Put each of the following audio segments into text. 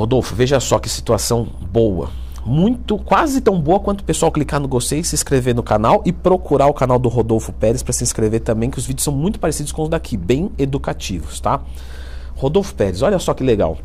Rodolfo, veja só que situação boa. Muito, quase tão boa quanto o pessoal clicar no gostei, se inscrever no canal e procurar o canal do Rodolfo Pérez para se inscrever também, que os vídeos são muito parecidos com os daqui, bem educativos, tá? Rodolfo Pérez, olha só que legal.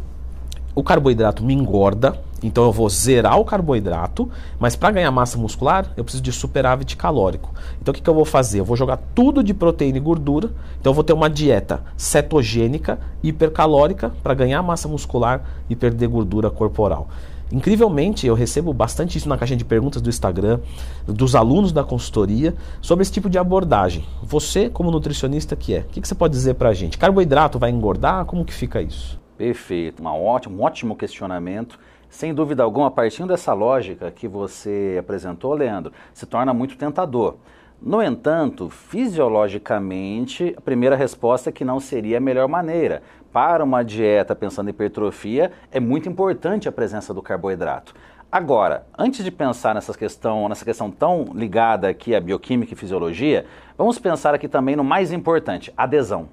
O carboidrato me engorda, então eu vou zerar o carboidrato, mas para ganhar massa muscular eu preciso de superávit calórico. Então o que, que eu vou fazer? Eu vou jogar tudo de proteína e gordura, então eu vou ter uma dieta cetogênica, hipercalórica, para ganhar massa muscular e perder gordura corporal. Incrivelmente, eu recebo bastante isso na caixinha de perguntas do Instagram, dos alunos da consultoria, sobre esse tipo de abordagem. Você, como nutricionista que é, o que, que você pode dizer para a gente? Carboidrato vai engordar? Como que fica isso? Perfeito, uma ótimo, um ótimo questionamento. Sem dúvida alguma, partindo dessa lógica que você apresentou, Leandro, se torna muito tentador. No entanto, fisiologicamente, a primeira resposta é que não seria a melhor maneira. Para uma dieta pensando em hipertrofia, é muito importante a presença do carboidrato. Agora, antes de pensar nessa questão, nessa questão tão ligada aqui à bioquímica e fisiologia, vamos pensar aqui também no mais importante, adesão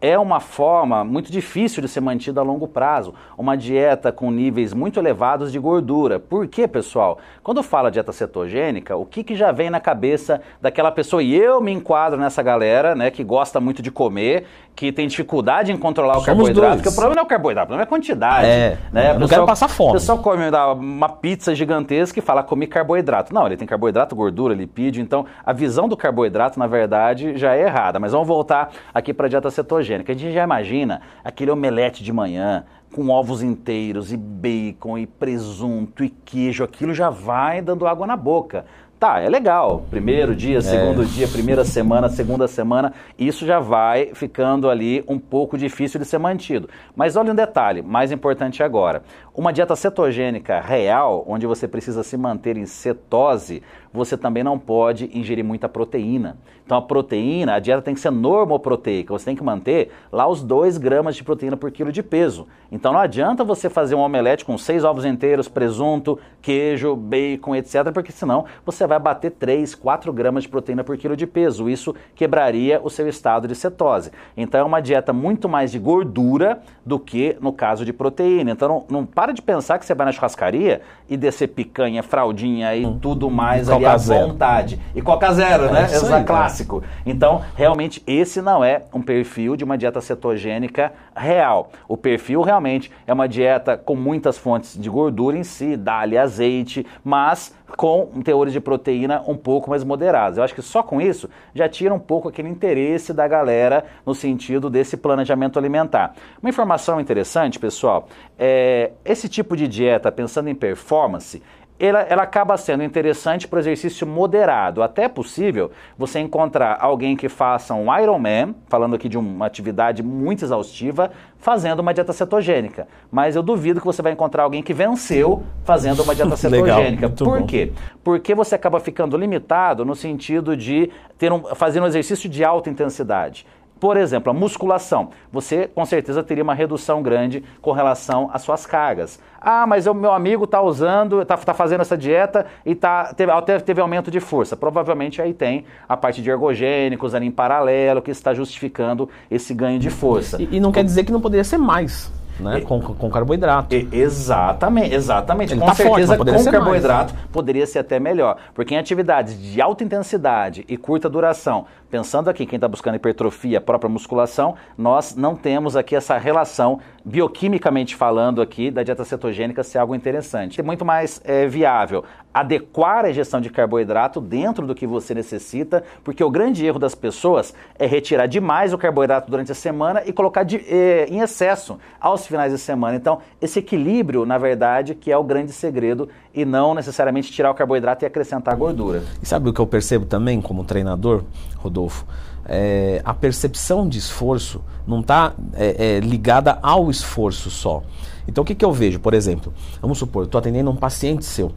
é uma forma muito difícil de ser mantida a longo prazo, uma dieta com níveis muito elevados de gordura. Por quê, pessoal? Quando fala dieta cetogênica, o que, que já vem na cabeça daquela pessoa, e eu me enquadro nessa galera, né, que gosta muito de comer, que tem dificuldade em controlar o Somos carboidrato, dois. porque o problema não é o carboidrato, o problema é a quantidade. É, né? não quero passar fome. O pessoal come uma pizza gigantesca e fala comer carboidrato. Não, ele tem carboidrato, gordura, lipídio, então a visão do carboidrato, na verdade, já é errada. Mas vamos voltar aqui para a dieta cetogênica. A gente já imagina aquele omelete de manhã, com ovos inteiros e bacon e presunto e queijo, aquilo já vai dando água na boca. Tá, é legal. Primeiro dia, é. segundo é. dia, primeira semana, segunda semana, isso já vai ficando ali um pouco difícil de ser mantido. Mas olha um detalhe, mais importante agora. Uma dieta cetogênica real, onde você precisa se manter em cetose, você também não pode ingerir muita proteína. Então a proteína, a dieta tem que ser normoproteica, você tem que manter lá os 2 gramas de proteína por quilo de peso. Então não adianta você fazer um omelete com seis ovos inteiros, presunto, queijo, bacon, etc., porque senão você vai bater 3, 4 gramas de proteína por quilo de peso. Isso quebraria o seu estado de cetose. Então é uma dieta muito mais de gordura do que no caso de proteína. Então não, não para de pensar que você vai na churrascaria e descer picanha, fraldinha e hum. tudo mais ali à vontade. E Coca Zero, né? É Essa clássico. Então, realmente, esse não é um perfil de uma dieta cetogênica real. O perfil realmente é uma dieta com muitas fontes de gordura em si, dá-lhe azeite, mas com teores de proteína um pouco mais moderados. Eu acho que só com isso já tira um pouco aquele interesse da galera no sentido desse planejamento alimentar. Uma informação interessante, pessoal, é esse tipo de dieta, pensando em performance, ela, ela, acaba sendo interessante para o exercício moderado. Até é possível você encontrar alguém que faça um Ironman, falando aqui de uma atividade muito exaustiva, fazendo uma dieta cetogênica. Mas eu duvido que você vai encontrar alguém que venceu fazendo uma dieta cetogênica. Legal, Por bom. quê? Porque você acaba ficando limitado no sentido de ter um, fazer um exercício de alta intensidade. Por exemplo, a musculação. Você com certeza teria uma redução grande com relação às suas cargas. Ah, mas o meu amigo está usando, está tá fazendo essa dieta e tá, teve, teve aumento de força. Provavelmente aí tem a parte de ergogênicos ali em paralelo que está justificando esse ganho de força. E, e não quer dizer que não poderia ser mais né? E, com, com carboidrato. E, exatamente, exatamente. Ele com tá certeza, forte, com carboidrato mais. poderia ser até melhor. Porque em atividades de alta intensidade e curta duração, pensando aqui quem está buscando hipertrofia, própria musculação, nós não temos aqui essa relação, bioquimicamente falando aqui, da dieta cetogênica ser algo interessante. É muito mais é, viável adequar a ingestão de carboidrato dentro do que você necessita, porque o grande erro das pessoas é retirar demais o carboidrato durante a semana e colocar de, eh, em excesso aos finais de semana. Então, esse equilíbrio, na verdade, que é o grande segredo e não necessariamente tirar o carboidrato e acrescentar gordura. E sabe o que eu percebo também como treinador, Rodolfo? É, a percepção de esforço não está é, é, ligada ao esforço só. Então, o que, que eu vejo? Por exemplo, vamos supor, estou atendendo um paciente seu.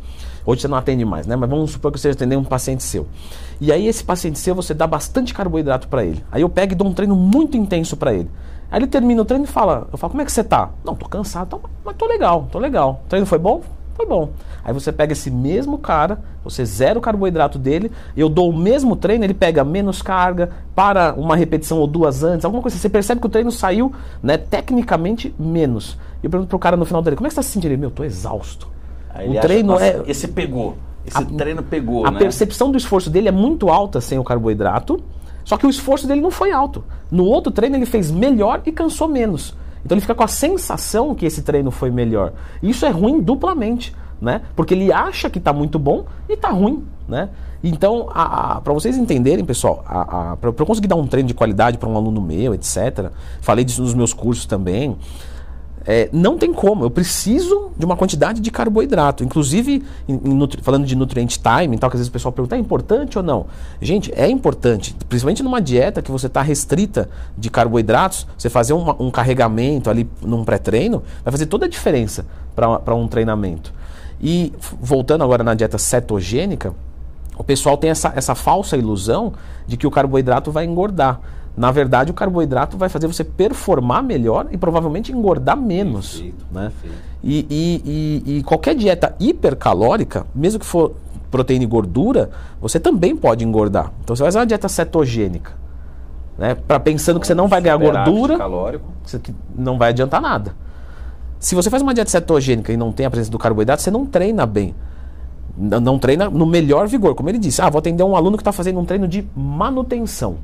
Hoje você não atende mais, né? Mas vamos supor que você atender um paciente seu. E aí esse paciente seu, você dá bastante carboidrato para ele. Aí eu pego e dou um treino muito intenso para ele. Aí ele termina o treino e fala, eu falo, como é que você tá? Não, tô cansado, mas tô legal, tô legal. O treino foi bom? Foi bom. Aí você pega esse mesmo cara, você zera o carboidrato dele, eu dou o mesmo treino, ele pega menos carga, para uma repetição ou duas antes, alguma coisa assim. Você percebe que o treino saiu, né, tecnicamente, menos. E eu pergunto pro cara no final dele, como é que você tá se sentindo? Ele, meu, tô exausto. Aí o treino acha, é. Esse pegou. Esse a, treino pegou. A né? percepção do esforço dele é muito alta sem o carboidrato, só que o esforço dele não foi alto. No outro treino ele fez melhor e cansou menos. Então ele fica com a sensação que esse treino foi melhor. Isso é ruim duplamente, né? Porque ele acha que está muito bom e está ruim, né? Então, para vocês entenderem, pessoal, para eu conseguir dar um treino de qualidade para um aluno meu, etc., falei disso nos meus cursos também. É, não tem como, eu preciso de uma quantidade de carboidrato. Inclusive, em, em falando de nutrient time, tal, que às vezes o pessoal pergunta, é importante ou não? Gente, é importante, principalmente numa dieta que você está restrita de carboidratos, você fazer um, um carregamento ali num pré-treino, vai fazer toda a diferença para um treinamento. E voltando agora na dieta cetogênica, o pessoal tem essa, essa falsa ilusão de que o carboidrato vai engordar. Na verdade, o carboidrato vai fazer você performar melhor e provavelmente engordar menos. Perfeito, né? Perfeito. E, e, e, e qualquer dieta hipercalórica, mesmo que for proteína e gordura, você também pode engordar. Então você vai fazer uma dieta cetogênica. Né? Pra, pensando que você não vai ganhar gordura, calórico. Você, não vai adiantar nada. Se você faz uma dieta cetogênica e não tem a presença do carboidrato, você não treina bem. Não, não treina no melhor vigor. Como ele disse, ah, vou atender um aluno que está fazendo um treino de manutenção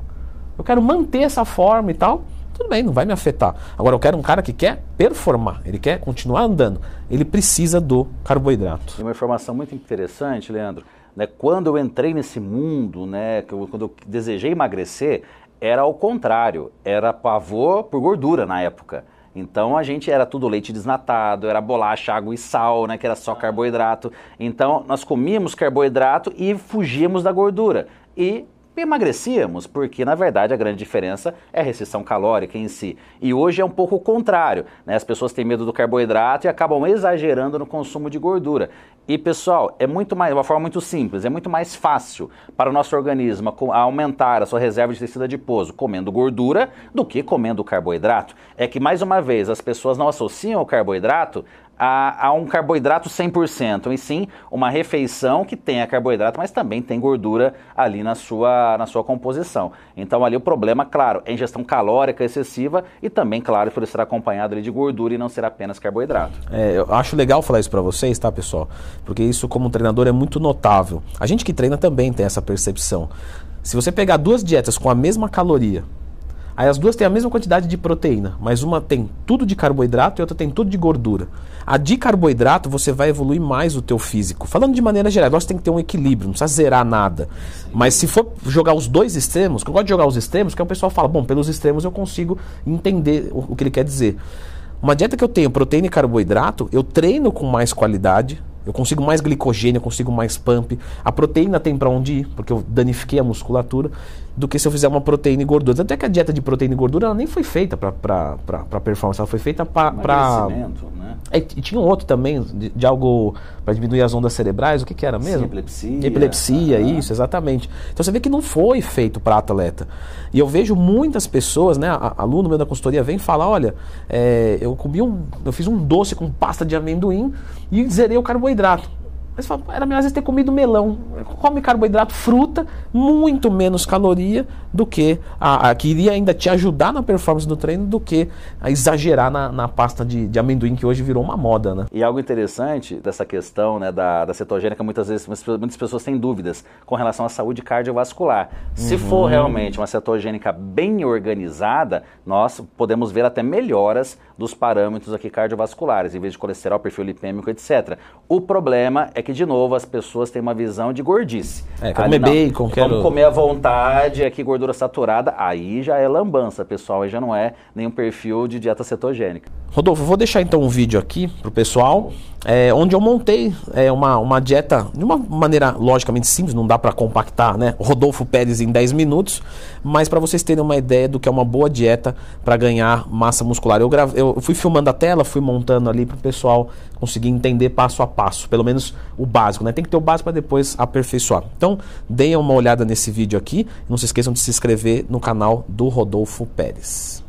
eu quero manter essa forma e tal, tudo bem, não vai me afetar. Agora eu quero um cara que quer performar, ele quer continuar andando, ele precisa do carboidrato. E uma informação muito interessante, Leandro, né, quando eu entrei nesse mundo, né, que eu, quando eu desejei emagrecer, era ao contrário, era pavor por gordura na época. Então a gente era tudo leite desnatado, era bolacha, água e sal, né, que era só carboidrato. Então nós comíamos carboidrato e fugíamos da gordura. E emagrecíamos, porque na verdade a grande diferença é a restrição calórica em si. E hoje é um pouco o contrário, né? As pessoas têm medo do carboidrato e acabam exagerando no consumo de gordura. E pessoal, é muito mais, uma forma muito simples, é muito mais fácil para o nosso organismo aumentar a sua reserva de tecido adiposo comendo gordura do que comendo carboidrato. É que mais uma vez as pessoas não associam o carboidrato a, a, um carboidrato 100%, e sim uma refeição que tenha carboidrato, mas também tem gordura ali na sua, na sua composição. Então ali o problema, claro, é ingestão calórica excessiva e também, claro, por ser acompanhado ali de gordura e não ser apenas carboidrato. É, eu acho legal falar isso para vocês, tá, pessoal? Porque isso como treinador é muito notável. A gente que treina também tem essa percepção. Se você pegar duas dietas com a mesma caloria, Aí as duas têm a mesma quantidade de proteína, mas uma tem tudo de carboidrato e outra tem tudo de gordura. A de carboidrato você vai evoluir mais o teu físico. Falando de maneira geral, nós tem que ter um equilíbrio, não precisa zerar nada. Mas se for jogar os dois extremos, que eu gosto de jogar os extremos, que o pessoal fala, bom, pelos extremos eu consigo entender o, o que ele quer dizer. Uma dieta que eu tenho proteína e carboidrato, eu treino com mais qualidade, eu consigo mais glicogênio, eu consigo mais pump. A proteína tem para onde ir, porque eu danifiquei a musculatura, do que se eu fizer uma proteína e gordura. Até que a dieta de proteína e gordura ela nem foi feita para performance, ela foi feita para. Né? É, e tinha um outro também, de, de algo para diminuir as ondas cerebrais, o que, que era mesmo? Sim, epilepsia. Epilepsia, isso, exatamente. Então você vê que não foi feito para atleta. E eu vejo muitas pessoas, né? A, aluno meu da consultoria vem falar: olha, é, eu comi um. Eu fiz um doce com pasta de amendoim e zerei o carboidrato. Mas fala, era melhor às vezes ter comido melão. Come carboidrato, fruta, muito menos caloria do que a, a, que iria ainda te ajudar na performance do treino do que a exagerar na, na pasta de, de, amendoim que hoje virou uma moda, né? E algo interessante dessa questão né, da, da cetogênica, muitas vezes muitas pessoas têm dúvidas com relação à saúde cardiovascular. Se uhum. for realmente uma cetogênica bem organizada, nós podemos ver até melhoras dos parâmetros aqui cardiovasculares, em vez de colesterol, perfil lipêmico, etc. O problema é que, de novo, as pessoas têm uma visão de gordice. É, quero comer bacon, quero... Vamos comer à vontade, aqui gordura saturada, aí já é lambança, pessoal, aí já não é nenhum perfil de dieta cetogênica. Rodolfo, vou deixar então um vídeo aqui pro pessoal, é, onde eu montei é, uma, uma dieta de uma maneira logicamente simples, não dá para compactar, né? Rodolfo Pérez em 10 minutos, mas para vocês terem uma ideia do que é uma boa dieta para ganhar massa muscular. Eu, grave, eu fui filmando a tela, fui montando ali pro pessoal conseguir entender passo a passo, pelo menos o básico, né? Tem que ter o básico para depois aperfeiçoar. Então, deem uma olhada nesse vídeo aqui, não se esqueçam de se inscrever no canal do Rodolfo Pérez.